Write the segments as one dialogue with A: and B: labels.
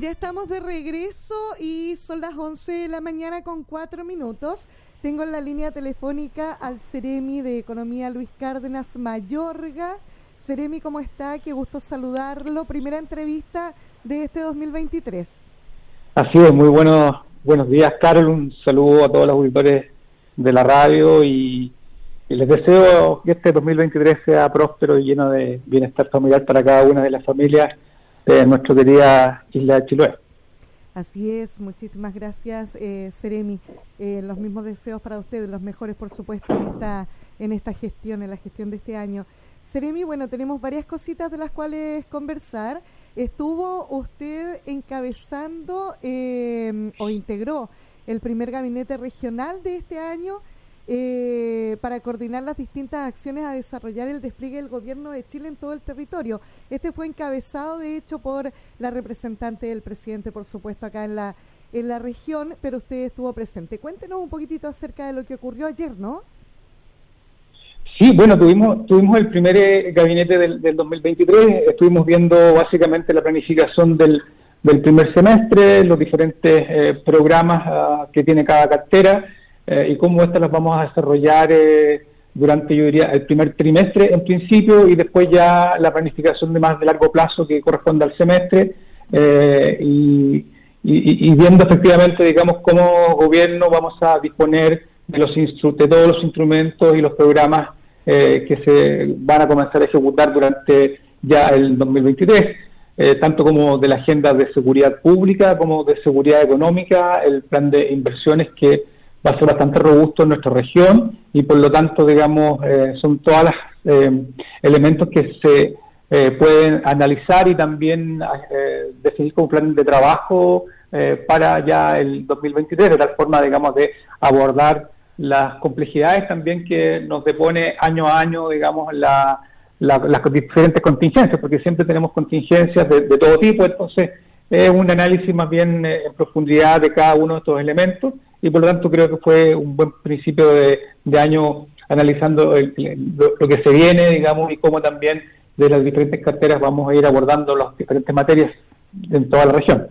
A: Ya estamos de regreso y son las 11 de la mañana con 4 minutos. Tengo en la línea telefónica al Ceremi de Economía Luis Cárdenas Mayorga. Ceremi, ¿cómo está? Qué gusto saludarlo. Primera entrevista de este 2023.
B: Así es, muy buenos, buenos días, Carol. Un saludo a todos los auditores de la radio y, les deseo que este 2023 sea próspero y lleno de bienestar familiar para cada una de las familias de nuestra querida isla de.
A: Así es, muchísimas gracias, eh, Seremi. Eh, los mismos deseos para ustedes, los mejores, por supuesto, en esta, en esta gestión, en la gestión de este año. Seremi, bueno, tenemos varias cositas de las cuales conversar. Estuvo usted encabezando eh, o integró el primer gabinete regional de este año eh, para coordinar las distintas acciones a desarrollar el despliegue del gobierno de Chile en todo el territorio. Este fue encabezado, de hecho, por la representante del presidente, por supuesto, acá en la, en la región, pero usted estuvo presente. Cuéntenos un poquitito acerca de lo que ocurrió ayer, ¿no?
B: Sí, bueno, tuvimos, tuvimos el primer eh, gabinete del, 2023, estuvimos viendo básicamente la planificación del, del primer semestre, los diferentes eh, programas ah, que tiene cada cartera, eh, y cómo estas las vamos a desarrollar eh, durante, yo diría, el primer trimestre en principio y después ya la planificación de más de largo plazo que corresponde al semestre eh, y, viendo efectivamente, digamos, cómo gobierno vamos a disponer de, los de todos los instrumentos y los programas que se van a comenzar a ejecutar durante ya el 2023. tanto como de la agenda de seguridad pública como de seguridad económica, el plan de inversiones que va a bastante robusto en nuestra región y por lo tanto, digamos, eh, son todos los eh, elementos que se eh, pueden analizar y también definir como plan de trabajo para ya el 2023, de tal forma, digamos, de abordar las complejidades también que nos depone año a año, digamos, la, las diferentes contingencias, porque siempre tenemos contingencias de, de todo tipo, entonces es un análisis más bien en profundidad de cada uno de estos elementos y por lo tanto creo que fue un buen principio de, año analizando lo, que se viene, digamos, y cómo también de las diferentes carteras vamos a ir abordando las diferentes materias en toda la región.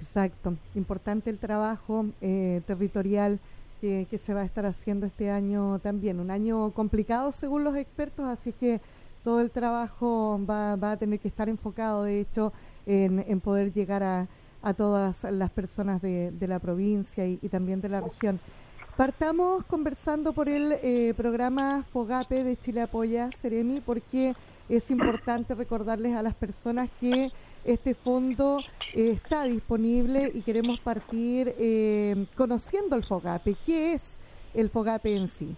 A: Exacto, importante el trabajo eh, territorial que, se va a estar haciendo este año también, un año complicado según los expertos, así que todo el trabajo va, va a tener que estar enfocado, de hecho, en poder llegar a, a todas las personas de, de la provincia y, también de la región. Partamos conversando por el eh, programa FOGAPE de Chile Apoya, Ceremi, porque es importante recordarles a las personas que este fondo eh, está disponible y queremos partir eh, conociendo el FOGAPE. ¿Qué es el FOGAPE en sí?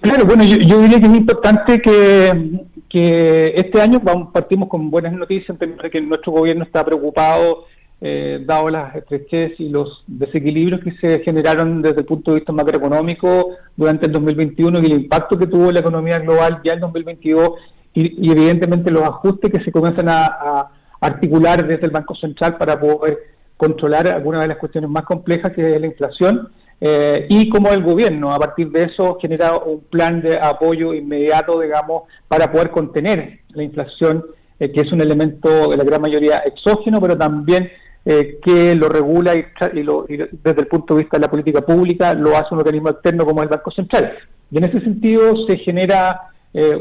B: Claro, bueno, yo, diría que es importante que, este año vamos, partimos con buenas noticias en términos de que nuestro gobierno está preocupado, eh, dado las estrechez y los desequilibrios que se generaron desde el punto de vista macroeconómico durante el 2021 y el impacto que tuvo la economía global ya en 2022 y, evidentemente los ajustes que se comienzan a, articular desde el Banco Central para poder controlar algunas de las cuestiones más complejas que es la inflación eh, y como el gobierno, a partir de eso, genera un plan de apoyo inmediato, digamos, para poder contener la inflación, eh, que es un elemento de la gran mayoría exógeno, pero también eh, que lo regula y, desde el punto de vista de la política pública lo hace un organismo externo como el Banco Central. Y en ese sentido se genera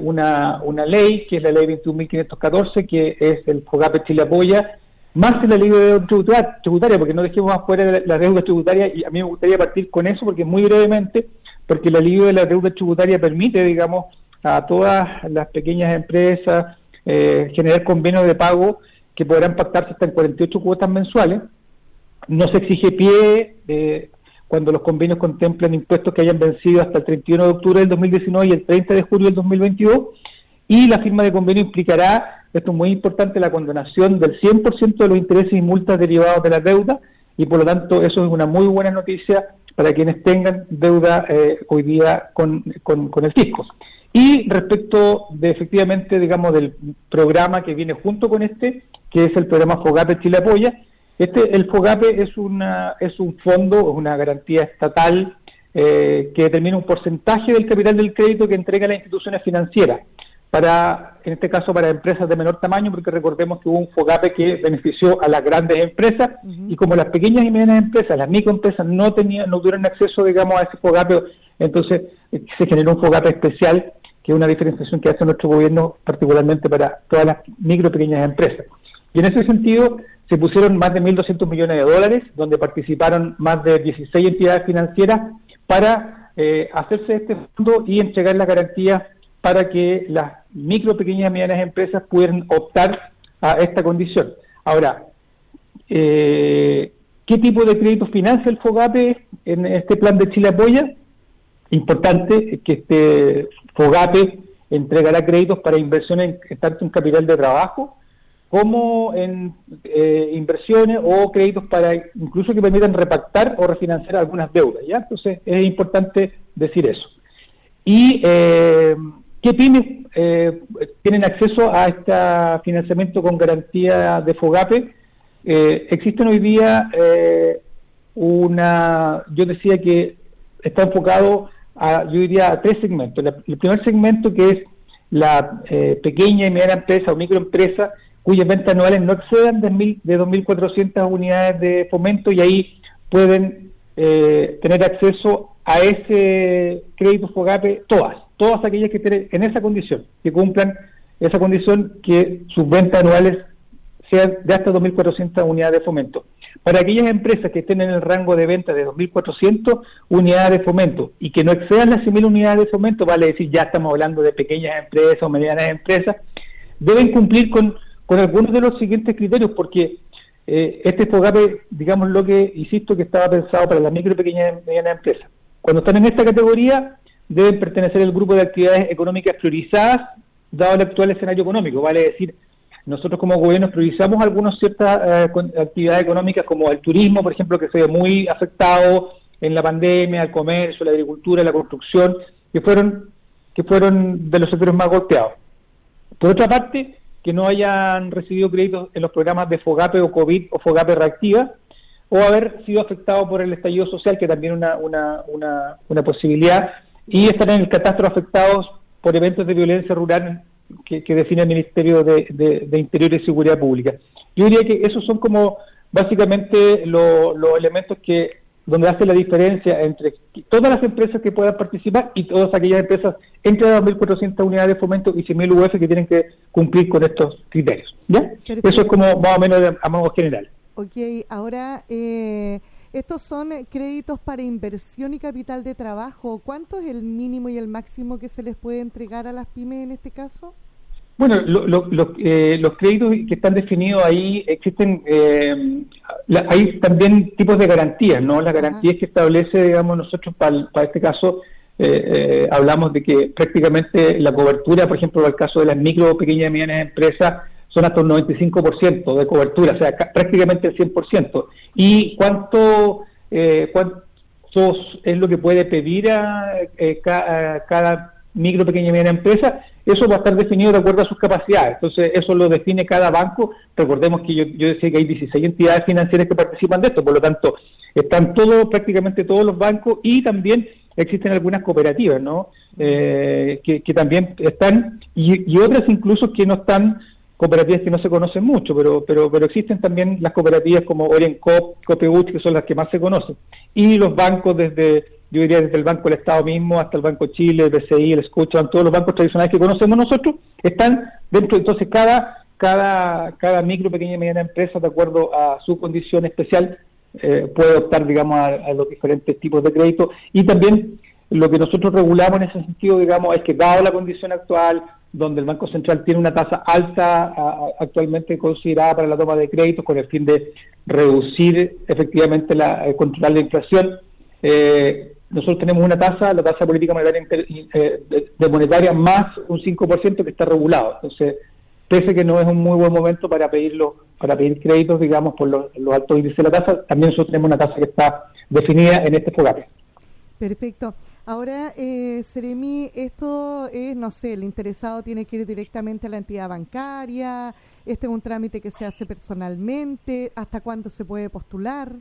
B: una, una ley, que es la ley 21.514, que es el FOGAPE Chile Apoya, más la de deuda tributaria, porque no dejemos afuera la deuda tributaria, y a mí me gustaría partir con eso, porque muy brevemente, porque la ley de la deuda tributaria permite, digamos, a todas las pequeñas empresas eh, generar convenios de pago que podrán pactarse hasta en 48 cuotas mensuales. No se exige pie eh, cuando los convenios contemplan impuestos que hayan vencido hasta el 31 de octubre del 2019 y el 30 de julio del 2022. Y la firma de convenio implicará esto es muy importante, la condonación del 100% de los intereses y multas derivados de la deuda y por lo tanto eso es una muy buena noticia para quienes tengan deuda eh, hoy día con, el fisco. Y respecto de efectivamente, digamos, del programa que viene junto con este, que es el programa FOGAPE Chile Apoya, este, el FOGAPE es, una, es un fondo, es una garantía estatal eh, que determina un porcentaje del capital del crédito que entrega las instituciones financieras para, en este caso, para empresas de menor tamaño, porque recordemos que hubo un FOGAPE que benefició a las grandes empresas y como las pequeñas y medianas empresas, las microempresas no tenían, no tuvieron acceso, digamos, a ese FOGAPE, entonces eh, se generó un FOGAPE especial, que es una diferenciación que hace nuestro gobierno particularmente para todas las micro y pequeñas empresas. Y en ese sentido se pusieron más de 1.200 millones de dólares, donde participaron más de 16 entidades financieras para eh, hacerse este fondo y entregar las garantías para que las micro, pequeñas y medianas empresas pudieran optar a esta condición. Ahora, eh, ¿qué tipo de créditos financia el FOGAPE en este plan de Chile Apoya? Importante que este FOGAPE entregará créditos para inversiones tanto en capital de trabajo como en eh, inversiones o créditos para incluso que permitan repactar o refinanciar algunas deudas. ¿ya? Entonces es importante decir eso. Y eh, ¿Qué pymes eh, tienen acceso a este financiamiento con garantía de FOGAPE? Eh, existen hoy día eh, una, yo decía que está enfocado a, yo diría, a tres segmentos. el primer segmento que es la pequeña y mediana empresa o microempresa cuyas ventas anuales no excedan de, de 2.400 unidades de fomento y ahí pueden tener acceso a ese crédito FOGAPE todas todas aquellas que estén en esa condición, que cumplan esa condición que sus ventas anuales sean de hasta 2.400 unidades de fomento. Para aquellas empresas que estén en el rango de venta de 2.400 unidades de fomento y que no excedan las 100.000 unidades de fomento, vale decir, ya estamos hablando de pequeñas empresas o medianas empresas, deben cumplir con, algunos de los siguientes criterios, porque eh, este FOGAPE, digamos lo que, insisto, que estaba pensado para las micro, pequeñas y medianas empresas. Cuando están en esta categoría, deben pertenecer al grupo de actividades económicas priorizadas, dado el actual escenario económico. Vale decir, nosotros como gobierno priorizamos algunas ciertas eh, actividades económicas como el turismo, por ejemplo, que se ve muy afectado en la pandemia, el comercio, la agricultura, la construcción, que fueron, que fueron de los sectores más golpeados. Por otra parte, que no hayan recibido créditos en los programas de FOGAPE o COVID o FOGAPE reactiva, o haber sido afectados por el estallido social, que también es una, una, una posibilidad, y están en el catastro afectados por eventos de violencia rural que, define el Ministerio de, Interior y Seguridad Pública. Yo diría que esos son como básicamente los elementos que donde hace la diferencia entre todas las empresas que puedan participar y todas aquellas empresas entre 2.400 unidades de fomento y 100.000 UF que tienen que cumplir con estos criterios. ¿ya? Eso es como más o menos a modo general.
A: Ok, ahora eh, estos son eh, créditos para inversión y capital de trabajo. ¿Cuánto es el mínimo y el máximo que se les puede entregar a las pymes en este caso?
B: Bueno, eh, los créditos que están definidos ahí existen, eh, hay también tipos de garantías, ¿no? Las garantías que establece, digamos, nosotros para, este caso, hablamos de que prácticamente la cobertura, por ejemplo, para el caso de las micro, pequeñas y medianas empresas, son hasta un 95% de cobertura, o sea, prácticamente el 100%. ¿Y cuánto, eh, cuánto es lo que puede pedir eh, a, cada micro, pequeña y mediana empresa? Eso va a estar definido de acuerdo a sus capacidades. Entonces, eso lo define cada banco. Recordemos que yo, yo decía que hay 16 entidades financieras que participan de esto, por lo tanto, están todos, prácticamente todos los bancos y también existen algunas cooperativas, ¿no? Eh, que, también están, y, otras incluso que no están cooperativas que no se conocen mucho, pero, pero, pero existen también las cooperativas como Orencop, Copeuch, que son las que más se conocen. Y los bancos desde, yo diría desde el Banco del Estado mismo hasta el Banco Chile, el BCI, el Scotiabank, todos los bancos tradicionales que conocemos nosotros, están dentro, entonces cada, cada, cada micro, pequeña y mediana empresa, de acuerdo a su condición especial, eh, puede optar, digamos, a, los diferentes tipos de crédito. Y también lo que nosotros regulamos en ese sentido, digamos, es que dado la condición actual, donde el Banco Central tiene una tasa alta actualmente considerada para la toma de créditos con el fin de reducir efectivamente la eh, controlar la inflación. Eh, nosotros tenemos una tasa, la tasa política monetaria eh, monetaria más un 5% que está regulado. Entonces, pese que no es un muy buen momento para pedirlo, para pedir créditos, digamos, por los, altos índices de la tasa, también nosotros tenemos una tasa que está definida en este FOGAPE.
A: Perfecto. Ahora, eh, Seremi, esto es, no sé, el interesado tiene que ir directamente a la entidad bancaria, este es un trámite que se hace personalmente, ¿hasta cuándo se puede postular?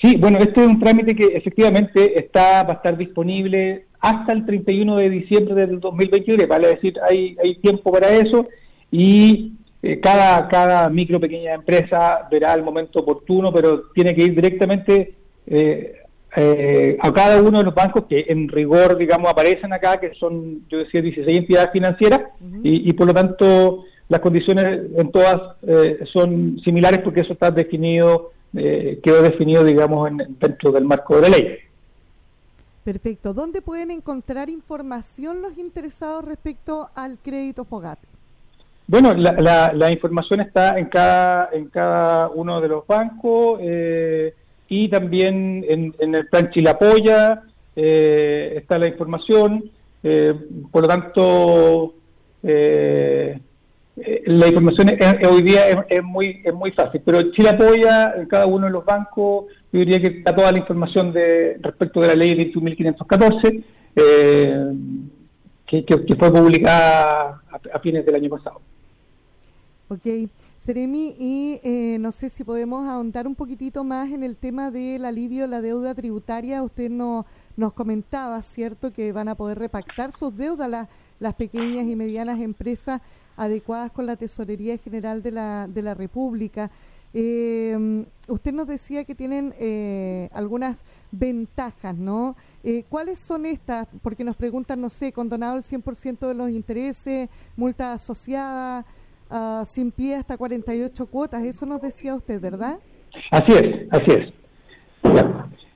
B: Sí, bueno, este es un trámite que efectivamente está va a estar disponible hasta el 31 de diciembre del 2023, vale decir, hay, hay tiempo para eso y eh, cada, cada micro pequeña empresa verá el momento oportuno, pero tiene que ir directamente eh, eh, a cada uno de los bancos que en rigor, digamos, aparecen acá, que son, yo decía, 16 entidades financieras, y, por lo tanto las condiciones en todas son similares porque eso está definido, quedó definido, digamos, en, dentro del marco de la ley.
A: Perfecto. ¿Dónde pueden encontrar información los interesados respecto al crédito FOGAP?
B: Bueno, la, información está en cada, en cada uno de los bancos eh, y también en, el plan Chilapoya eh, está la información. Eh, por lo tanto, la información hoy día es, muy es muy fácil, pero Chile apoya en cada uno de los bancos, yo diría que está toda la información de respecto de la ley 21.514, eh, que, que, fue publicada a, fines del año pasado.
A: Ok, Seremi, y eh, no sé si podemos ahondar un poquitito más en el tema del alivio de la deuda tributaria. Usted no, nos comentaba, ¿cierto?, que van a poder repactar sus deudas las, las pequeñas y medianas empresas adecuadas con la Tesorería General de la, de la República. Eh, usted nos decía que tienen eh, algunas ventajas, ¿no? Eh, ¿Cuáles son estas? Porque nos preguntan, no sé, condonado el 100% de los intereses, multa asociada, uh, sin pie hasta 48 cuotas, eso nos decía usted, ¿verdad?
B: Así es, así es.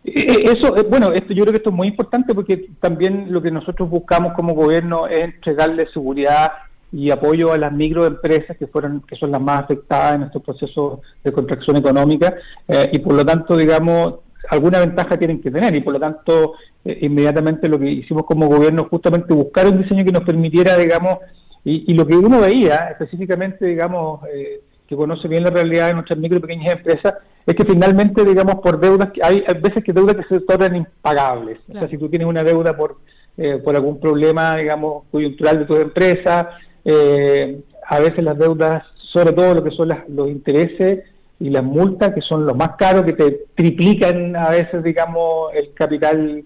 B: Eso, bueno, esto, yo creo que esto es muy importante porque también lo que nosotros buscamos como gobierno es entregarle seguridad y apoyo a las microempresas que fueron que son las más afectadas en estos procesos de contracción económica eh, y por lo tanto digamos alguna ventaja tienen que tener y por lo tanto eh, inmediatamente lo que hicimos como gobierno justamente buscar un diseño que nos permitiera digamos y, lo que uno veía específicamente digamos eh, que conoce bien la realidad de nuestras micro y pequeñas empresas es que finalmente digamos por deudas que hay, veces que deudas que se tornan impagables o sea si tú tienes una deuda por por algún problema digamos coyuntural de tu empresa eh, a veces las deudas, sobre todo lo que son los intereses y las multas, que son los más caros, que te triplican a veces, digamos, el capital,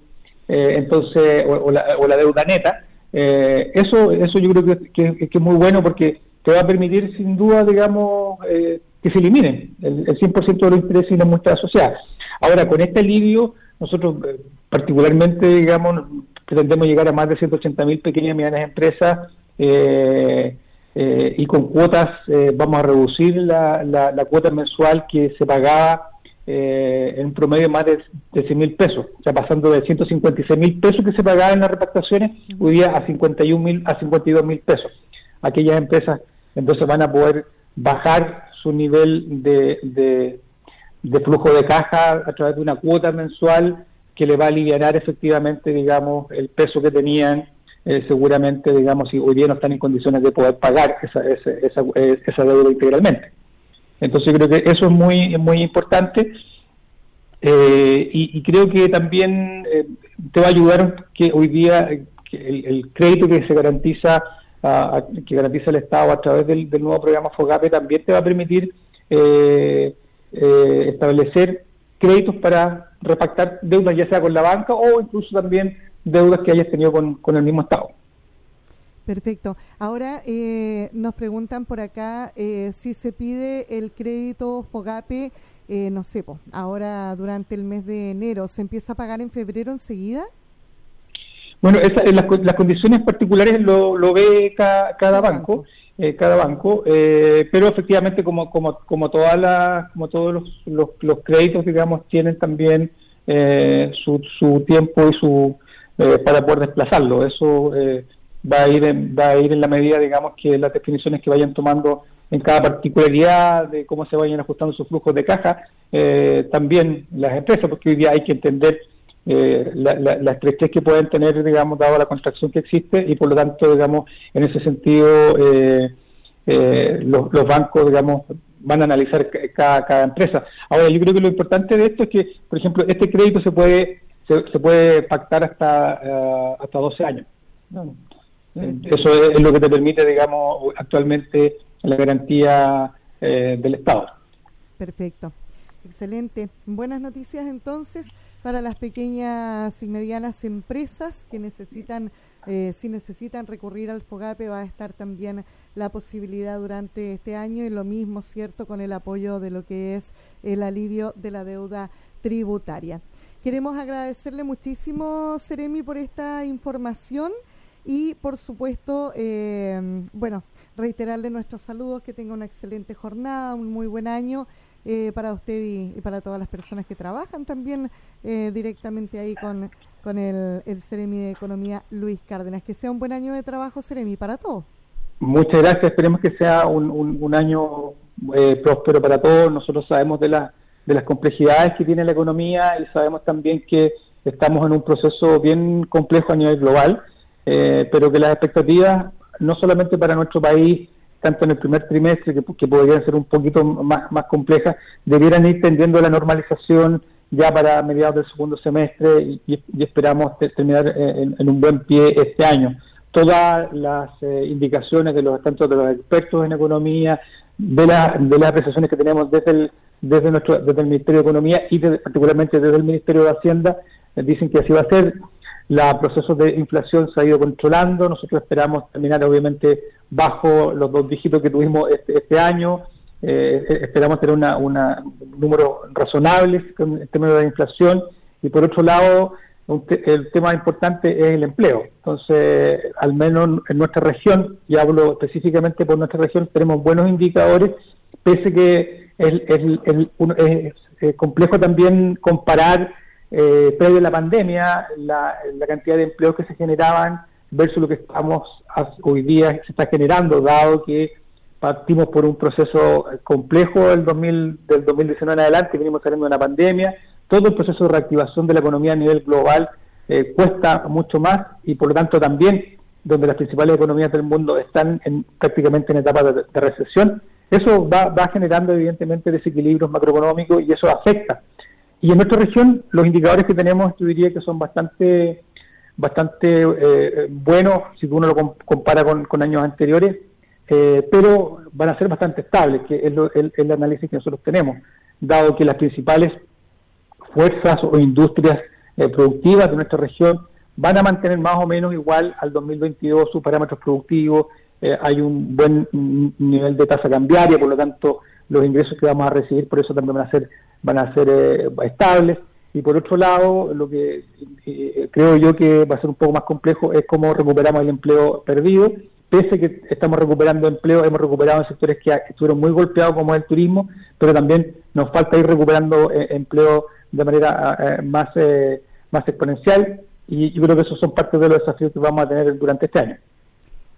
B: eh, entonces, o, la, deuda neta. Eh, eso, eso yo creo que, es muy bueno porque te va a permitir, sin duda, digamos, eh, que se eliminen el, 100% de los intereses y las multas asociadas. Ahora, con este alivio, nosotros particularmente, digamos, pretendemos llegar a más de 180.000 pequeñas y medianas empresas eh, eh, y con cuotas eh, vamos a reducir la, la, cuota mensual que se pagaba en promedio más de, de 100 mil pesos, o sea, pasando de 156 mil pesos que se pagaban en las repactaciones, hoy día a 51 mil, a 52 mil pesos. Aquellas empresas entonces van a poder bajar su nivel de, de, de flujo de caja a través de una cuota mensual que le va a aliviar efectivamente, digamos, el peso que tenían eh, seguramente, digamos, si hoy día no están en condiciones de poder pagar esa, esa, esa, deuda integralmente. Entonces creo que eso es muy, muy importante eh, y, creo que también eh, te va a ayudar que hoy día el, crédito que se garantiza que garantiza el Estado a través del, nuevo programa FOGAPE también te va a permitir establecer créditos para repactar deudas ya sea con la banca o incluso también deudas que hayas tenido con, el mismo Estado.
A: Perfecto. Ahora eh, nos preguntan por acá eh, si se pide el crédito FOGAPE, eh, no sé, ahora durante el mes de enero, ¿se empieza a pagar en febrero enseguida?
B: Bueno, las, condiciones particulares lo, ve cada, banco, cada banco, pero efectivamente como como como todas las como todos los, los, créditos digamos tienen también su, su tiempo y su eh, para poder desplazarlo. Eso eh, va a ir en, va a ir en la medida, digamos, que las definiciones que vayan tomando en cada particularidad de cómo se vayan ajustando sus flujos de caja, eh, también las empresas, porque hoy día hay que entender la, la, estrechez que pueden tener, digamos, dado la contracción que existe y por lo tanto, digamos, en ese sentido, los, los, bancos, digamos, van a analizar cada, cada empresa. Ahora, yo creo que lo importante de esto es que, por ejemplo, este crédito se puede se, puede pactar hasta, uh, hasta 12 años. Eso es, lo que te permite, digamos, actualmente la garantía eh, del Estado.
A: Perfecto. Excelente. Buenas noticias entonces para las pequeñas y medianas empresas que necesitan, eh, si necesitan recurrir al FOGAPE, va a estar también la posibilidad durante este año y lo mismo, ¿cierto?, con el apoyo de lo que es el alivio de la deuda tributaria. Queremos agradecerle muchísimo, Seremi, por esta información y, por supuesto, eh, bueno, reiterarle nuestros saludos, que tenga una excelente jornada, un muy buen año eh, para usted y, para todas las personas que trabajan también eh, directamente ahí con, con el, el Ceremi de Economía Luis Cárdenas. Que sea un buen año de trabajo, Ceremi, para todos.
B: Muchas gracias, esperemos que sea un, un, año eh, próspero para todos. Nosotros sabemos de, la, de las complejidades que tiene la economía y sabemos también que estamos en un proceso bien complejo a nivel global, pero que las expectativas, no solamente para nuestro país, tanto en el primer trimestre, que, que podrían ser un poquito más, más complejas, debieran ir tendiendo la normalización ya para mediados del segundo semestre y, esperamos terminar eh, en, un buen pie este año. Todas las eh, indicaciones de los tanto de los expertos en economía, de, la, de las apreciaciones que tenemos desde el, desde nuestro desde el Ministerio de Economía y particularmente desde el Ministerio de Hacienda, eh, dicen que así va a ser. La proceso de inflación se ha ido controlando. Nosotros esperamos terminar, obviamente, bajo los dos dígitos que tuvimos este, este año. Eh, esperamos tener una, una, un número razonable en términos de inflación. Y por otro lado, el tema importante es el empleo. Entonces, al menos en nuestra región, y hablo específicamente por nuestra región, tenemos buenos indicadores, pese que es, es complejo también comparar eh, previo a la pandemia, la, cantidad de empleos que se generaban versus lo que estamos hoy día se está generando, dado que partimos por un proceso complejo del, 2000, del 2019 en adelante, venimos saliendo de una pandemia, todo el proceso de reactivación de la economía a nivel global eh, cuesta mucho más y por lo tanto también donde las principales economías del mundo están en, prácticamente en etapa de, de recesión, eso va, va generando evidentemente desequilibrios macroeconómicos y eso afecta y en nuestra región los indicadores que tenemos yo diría que son bastante bastante eh, buenos si uno lo compara con, años anteriores, eh, pero van a ser bastante estables, que es el, análisis que nosotros tenemos, dado que las principales fuerzas o industrias eh, productivas de nuestra región van a mantener más o menos igual al 2022 sus parámetros productivos, hay un buen nivel de tasa cambiaria, por lo tanto los ingresos que vamos a recibir por eso también van a ser van a ser eh, estables. Y por otro lado, lo que eh, creo yo que va a ser un poco más complejo es cómo recuperamos el empleo perdido. Pese que estamos recuperando empleo, hemos recuperado en sectores que estuvieron muy golpeados como el turismo, pero también nos falta ir recuperando eh, empleo de manera más, más exponencial y yo creo que esos son parte de los desafíos que vamos a tener durante este año.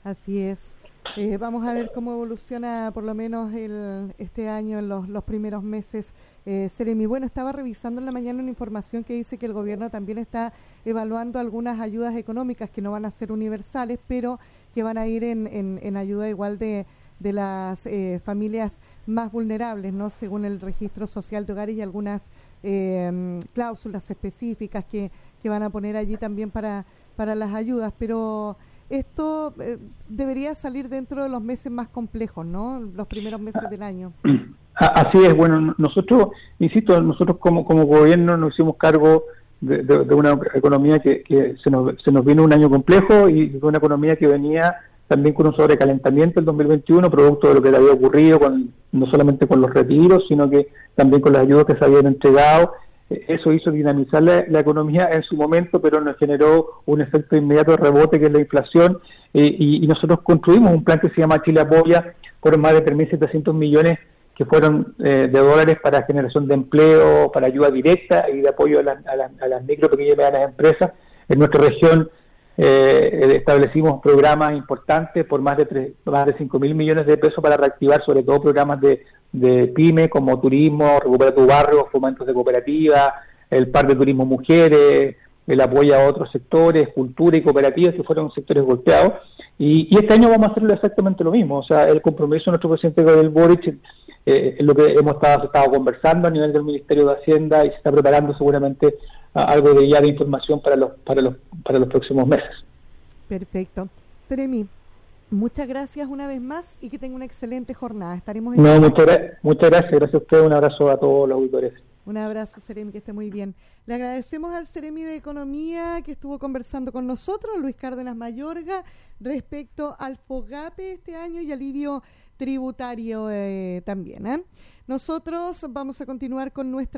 A: Así es. Eh, vamos a ver cómo evoluciona por lo menos el, este año, en los, primeros meses. Eh, Seremi, bueno, estaba revisando en la mañana una información que dice que el gobierno también está evaluando algunas ayudas económicas que no van a ser universales, pero que van a ir en, en, ayuda igual de, de las eh, familias más vulnerables, ¿no? Según el registro social de hogares y algunas eh, cláusulas específicas que, que van a poner allí también para, para las ayudas, pero esto eh, debería salir dentro de los meses más complejos, ¿no? Los primeros meses del año.
B: Así es, bueno, nosotros, insisto, nosotros como, como gobierno nos hicimos cargo de, una economía que, que, se, nos, se nos vino un año complejo y de una economía que venía también con un sobrecalentamiento el 2021, producto de lo que había ocurrido, con, no solamente con los retiros, sino que también con las ayudas que se habían entregado eso hizo dinamizar la, economía en su momento, pero nos generó un efecto inmediato de rebote que es la inflación eh, y, nosotros construimos un plan que se llama Chile Apoya por más de 3.700 millones que fueron eh, de dólares para generación de empleo, para ayuda directa y de apoyo a, las micro, pequeñas y medianas empresas. En nuestra región eh, establecimos programas importantes por más de, 3, más de 5 mil millones de pesos para reactivar sobre todo programas de de pyme como turismo, recupera tu barrio, fomentos de cooperativa, el par de turismo mujeres, el apoyo a otros sectores, cultura y cooperativas que fueron sectores golpeados. Y, este año vamos a hacerlo exactamente lo mismo. O sea, el compromiso de nuestro presidente Gabriel Boric eh, es lo que hemos estado, estado, conversando a nivel del Ministerio de Hacienda y se está preparando seguramente algo de ya de información para los, para los, para los próximos meses.
A: Perfecto. Seremi, Muchas gracias una vez más y que tenga una excelente jornada. Estaremos
B: en No, muchas, muchas gracias. Gracias a usted. Un abrazo a todos los auditores.
A: Un abrazo, Seremi, que esté muy bien. Le agradecemos al Seremi de Economía que estuvo conversando con nosotros, Luis Cárdenas Mayorga, respecto al FOGAPE este año y alivio tributario eh, también. ¿eh? Nosotros vamos a continuar con nuestra